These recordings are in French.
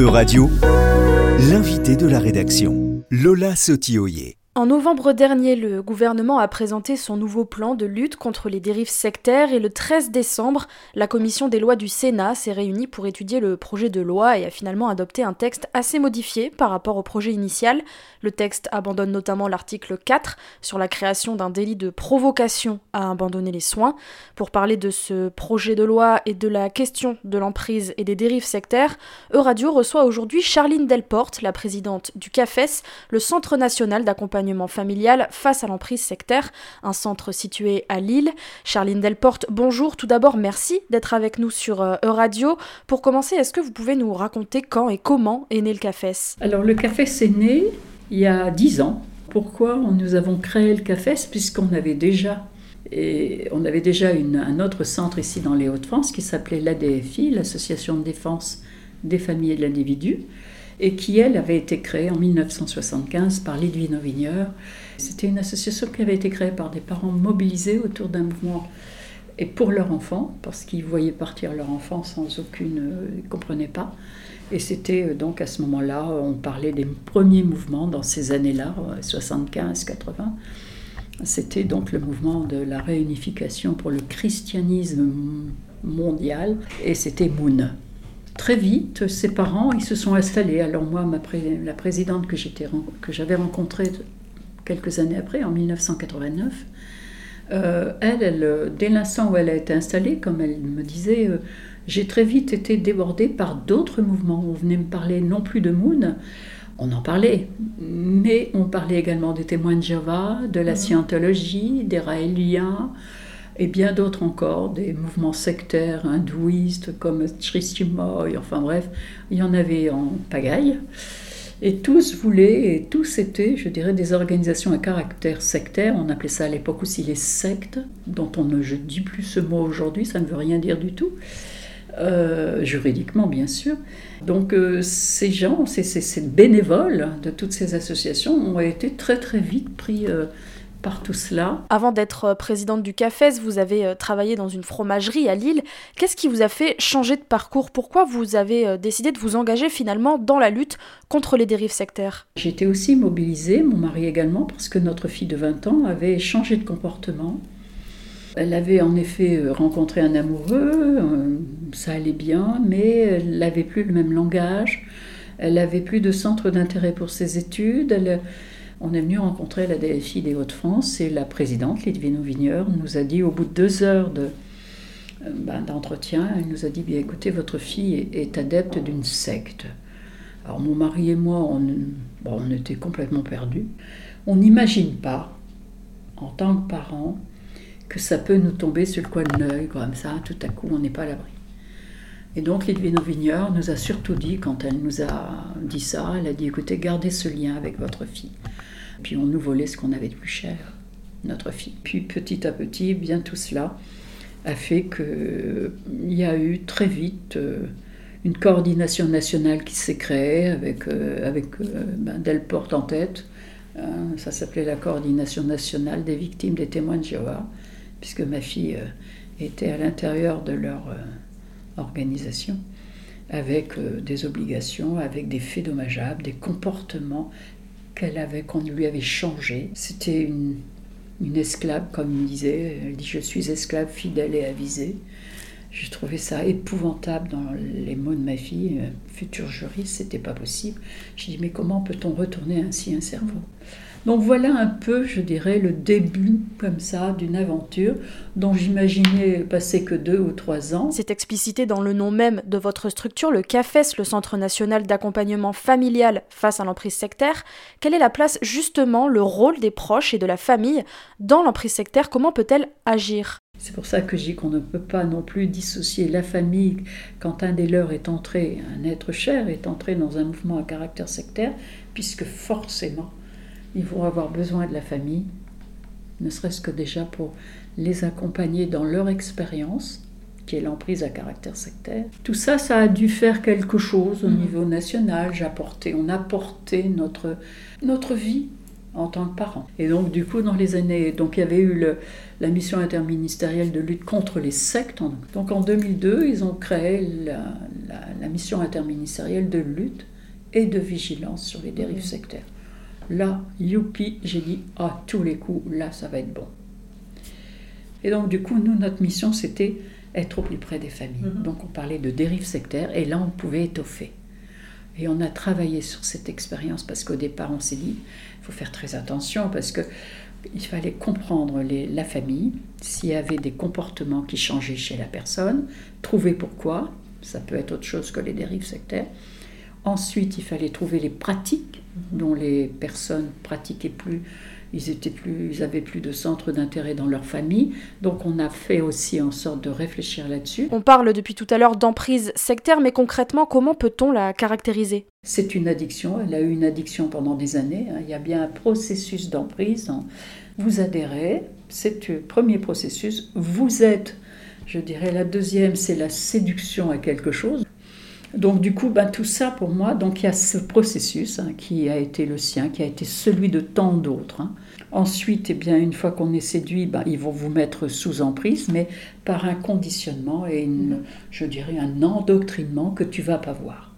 E-Radio, l'invité de la rédaction, Lola Sotioyer. En novembre dernier, le gouvernement a présenté son nouveau plan de lutte contre les dérives sectaires et le 13 décembre, la commission des lois du Sénat s'est réunie pour étudier le projet de loi et a finalement adopté un texte assez modifié par rapport au projet initial. Le texte abandonne notamment l'article 4 sur la création d'un délit de provocation à abandonner les soins. Pour parler de ce projet de loi et de la question de l'emprise et des dérives sectaires, Euradio reçoit aujourd'hui Charline Delporte, la présidente du CAFES, le Centre national d'accompagnement familial face à l'emprise sectaire, un centre situé à Lille. Charline Delporte, bonjour. Tout d'abord, merci d'être avec nous sur Euradio. Pour commencer, est-ce que vous pouvez nous raconter quand et comment est né le CAFES Alors, le CAFES est né il y a dix ans. Pourquoi nous avons créé le CAFES Puisqu'on avait déjà et on avait déjà un autre centre ici dans les Hauts-de-France qui s'appelait l'ADFI, l'Association de défense des familles et de l'individu, et qui, elle, avait été créée en 1975 par Lidwino Vigneur. C'était une association qui avait été créée par des parents mobilisés autour d'un mouvement et pour leurs enfants, parce qu'ils voyaient partir leur enfant sans aucune... Euh, ils ne comprenaient pas. Et c'était euh, donc à ce moment-là, on parlait des premiers mouvements dans ces années-là, 75-80. C'était donc le mouvement de la réunification pour le christianisme mondial, et c'était Moon très vite, ses parents, ils se sont installés. Alors moi, ma la présidente que, que j'avais rencontrée quelques années après, en 1989, euh, elle, elle, dès l'instant où elle a été installée, comme elle me disait, euh, j'ai très vite été débordée par d'autres mouvements. On venait me parler non plus de Moon, on en parlait, mais on parlait également des témoins de Jéhovah, de la mmh. scientologie, des raéliens, et bien d'autres encore, des mouvements sectaires hindouistes comme Tristimoy, enfin bref, il y en avait en pagaille. Et tous voulaient, et tous étaient, je dirais, des organisations à caractère sectaire. On appelait ça à l'époque aussi les sectes, dont on ne dit plus ce mot aujourd'hui, ça ne veut rien dire du tout. Euh, juridiquement bien sûr. Donc euh, ces gens, ces, ces, bénévoles de toutes ces associations ont été très très vite pris euh, par tout cela. Avant d'être euh, présidente du CAFES, vous avez euh, travaillé dans une fromagerie à Lille. Qu'est-ce qui vous a fait changer de parcours? Pourquoi vous avez euh, décidé de vous engager finalement dans la lutte contre les dérives sectaires? J'étais aussi mobilisée, mon mari également, parce que notre fille de 20 ans avait changé de comportement. Elle avait en effet rencontré un amoureux, ça allait bien, mais elle n'avait plus le même langage, elle n'avait plus de centre d'intérêt pour ses études, elle, on est venu rencontrer la DFI des Hauts-de-France et la présidente, Lidvino Vigneur, nous a dit au bout de deux heures de, euh, ben, d'entretien, elle nous a dit, bien écoutez, votre fille est, adepte d'une secte. Alors mon mari et moi, on, était complètement perdus. On n'imagine pas, en tant que parents, que ça peut nous tomber sur le coin de l'œil, comme ça, tout à coup, on n'est pas à l'abri. Et donc Lidvino Vigneur nous a surtout dit, quand elle nous a dit ça, elle a dit, écoutez, gardez ce lien avec votre fille. Puis on nous volait ce qu'on avait de plus cher, notre fille. Puis petit à petit, bien tout cela a fait qu'il y a eu très vite euh, une coordination nationale qui s'est créée avec, euh, avec euh, ben, Delporte en tête. ça s'appelait la coordination nationale des victimes des témoins de Jéhovah, puisque ma fille était à l'intérieur de leur organisation avec des obligations, avec des faits dommageables, des comportements qu'elle avait, qu'on lui avait changé. C'était une, esclave, comme il disait. Elle dit Je suis esclave, fidèle et avisée. J'ai trouvé ça épouvantable dans les mots de ma fille, future juriste, c'était pas possible. J'ai dit Mais comment peut-on retourner ainsi un cerveau? Donc voilà un peu, je dirais, le début comme ça d'une aventure dont j'imaginais passer que deux ou trois ans. C'est explicité dans le nom même de votre structure, le CAFES, le Centre national d'accompagnement familial face à l'emprise sectaire. Quelle est la place justement, le rôle des proches et de la famille dans l'emprise sectaire? Comment peut-elle agir? C'est pour ça que je dis qu'on ne peut pas non plus dissocier la famille quand un des leurs est entré, un être cher est entré dans un mouvement à caractère sectaire, puisque forcément ils vont avoir besoin de la famille, ne serait-ce que déjà pour les accompagner dans leur expérience, qui est l'emprise à caractère sectaire. Tout ça, ça a dû faire quelque chose au mm. niveau national. J'ai apporté, on a porté notre, notre vie en tant que parent. Et donc, du coup, dans les années. Donc, il y avait eu la mission interministérielle de lutte contre les sectes. Donc, en 2002, ils ont créé la, mission interministérielle de lutte et de vigilance sur les dérives sectaires. Là, youpi, j'ai dit, à tous les coups, là, ça va être bon. Et donc, du coup, nous, notre mission, c'était être au plus près des familles. Mhm. Donc, on parlait de dérives sectaires, et là, on pouvait étoffer. Et on a travaillé sur cette expérience parce qu'au départ, on s'est dit, il faut faire très attention parce que il fallait comprendre la famille, s'il y avait des comportements qui changeaient chez la personne, trouver pourquoi, ça peut être autre chose que les dérives sectaires. Ensuite, il fallait trouver les pratiques dont les personnes pratiquaient plus ils étaient plus, ils avaient plus de centre d'intérêt dans leur famille. Donc on a fait aussi en sorte de réfléchir là-dessus. On parle depuis tout à l'heure d'emprise sectaire, mais concrètement, comment peut-on la caractériser? C'est une addiction. Elle a eu une addiction pendant des années. Hein. Il y a bien un processus d'emprise. Vous adhérez, c'est le premier processus. Vous êtes, je dirais, la deuxième, c'est la séduction à quelque chose. Donc du coup, ben, tout ça pour moi, donc il y a ce processus hein, qui a été le sien, qui a été celui de tant d'autres. Hein. Ensuite, eh bien, une fois qu'on est séduit, ben, ils vont vous mettre sous emprise, mais par un conditionnement et je dirais un endoctrinement que tu vas pas voir.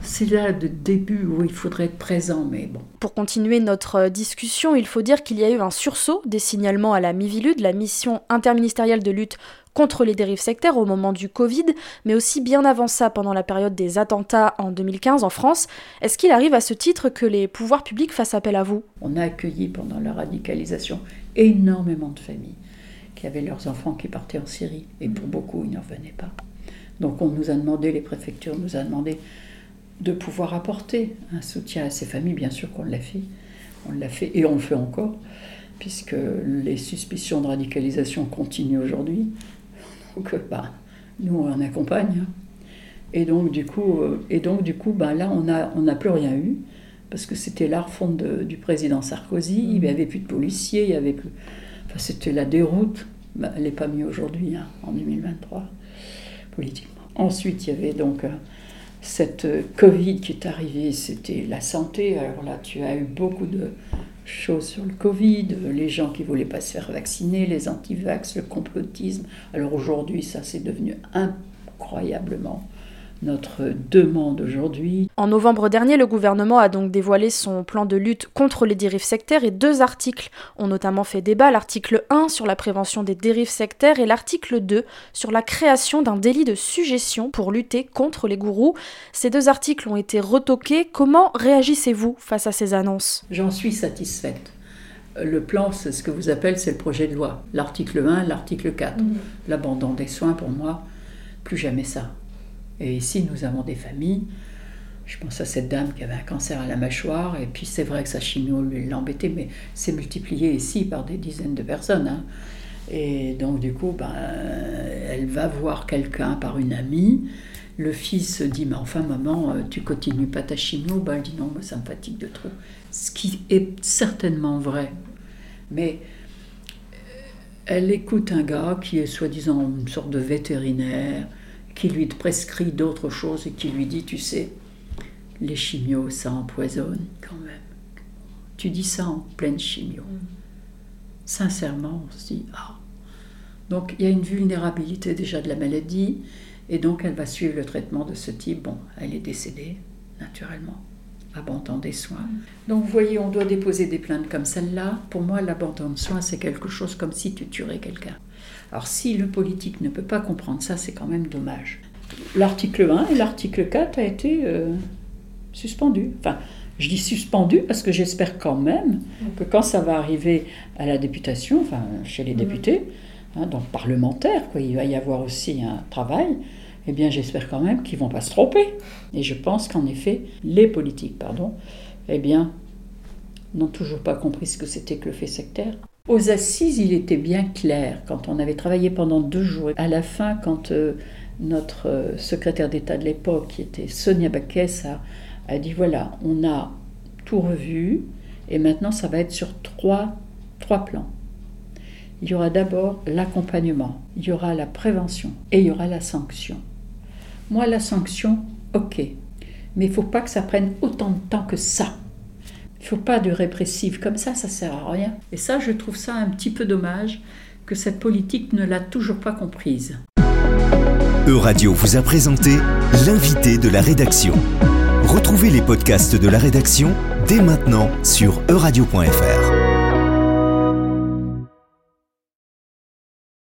C'est là le début où il faudrait être présent, mais bon. Pour continuer notre discussion, il faut dire qu'il y a eu un sursaut des signalements à la MIVILUD, la mission interministérielle de lutte contre les dérives sectaires au moment du Covid, mais aussi bien avant ça, pendant la période des attentats en 2015 en France. Est-ce qu'il arrive à ce titre que les pouvoirs publics fassent appel à vous? On a accueilli pendant la radicalisation énormément de familles qui avaient leurs enfants qui partaient en Syrie, et pour beaucoup, ils n'en revenaient pas. Donc on nous a demandé, les préfectures nous a demandé de pouvoir apporter un soutien à ces familles, bien sûr qu'on l'a fait, on l'a fait et on le fait encore, puisque les suspicions de radicalisation continuent aujourd'hui. Donc, bah, nous, on accompagne. Et donc, du coup, euh, et donc, du coup bah, là, on n'a on a plus rien eu, parce que c'était la refonte du président Sarkozy, il n'y avait plus de policiers, il y avait plus... Enfin, c'était la déroute. Bah, elle n'est pas mise aujourd'hui, hein, en 2023, politiquement. Ensuite, il y avait donc... Euh, cette Covid qui est arrivée, c'était la santé. Alors là, tu as eu beaucoup de choses sur le Covid, les gens qui voulaient pas se faire vacciner, les antivax, le complotisme. Alors aujourd'hui, ça c'est devenu incroyablement notre demande aujourd'hui. En novembre dernier, le gouvernement a donc dévoilé son plan de lutte contre les dérives sectaires et deux articles ont notamment fait débat, l'article 1 sur la prévention des dérives sectaires et l'article 2 sur la création d'un délit de suggestion pour lutter contre les gourous. Ces deux articles ont été retoqués. Comment réagissez-vous face à ces annonces? J'en suis satisfaite. Le plan, c'est ce que vous appelez, c'est le projet de loi. L'article 1, l'article 4. Mmh. L'abandon des soins, pour moi, plus jamais ça. Et ici, nous avons des familles. Je pense à cette dame qui avait un cancer à la mâchoire, et puis c'est vrai que sa chimio l'embêtait, mais c'est multiplié ici par des dizaines de personnes. Hein. Et donc, du coup, ben, elle va voir quelqu'un par une amie. Le fils dit Mais enfin, maman, euh, tu continues pas ta chimio? Ben, Elle dit Non, ça me fatigue de trop. Ce qui est certainement vrai. Mais euh, elle écoute un gars qui est soi-disant une sorte de vétérinaire qui lui prescrit d'autres choses et qui lui dit, tu sais, les chimios, ça empoisonne quand même. Tu dis ça en pleine chimio. Mm. Sincèrement, on se dit, ah. Donc il y a une vulnérabilité déjà de la maladie, et donc elle va suivre le traitement de ce type. Bon, elle est décédée, naturellement. Abandon des soins. Donc vous voyez, on doit déposer des plaintes comme celle-là. Pour moi, l'abandon de soins, c'est quelque chose comme si tu tuerais quelqu'un. Alors si le politique ne peut pas comprendre ça, c'est quand même dommage. L'article 1 et l'article 4 a été euh, suspendu. Enfin, je dis suspendu parce que j'espère quand même que quand ça va arriver à la députation, enfin chez les députés, hein, donc parlementaires, quoi, il va y avoir aussi un travail, eh bien j'espère quand même qu'ils vont pas se tromper. Et je pense qu'en effet, les politiques, pardon, eh bien, n'ont toujours pas compris ce que c'était que le fait sectaire. Aux assises, il était bien clair, quand on avait travaillé pendant deux jours, à la fin, quand euh, notre euh, secrétaire d'État de l'époque, qui était Sonia Baquès, a, dit voilà, on a tout revu, et maintenant ça va être sur trois, trois plans. Il y aura d'abord l'accompagnement, il y aura la prévention et il y aura la sanction. Moi, la sanction, ok, mais il faut pas que ça prenne autant de temps que ça. Il faut pas de répressive comme ça, ça sert à rien. Et ça, je trouve ça un petit peu dommage que cette politique ne l'a toujours pas comprise. Euradio vous a présenté l'invité de la rédaction. Retrouvez les podcasts de la rédaction dès maintenant sur euradio.fr.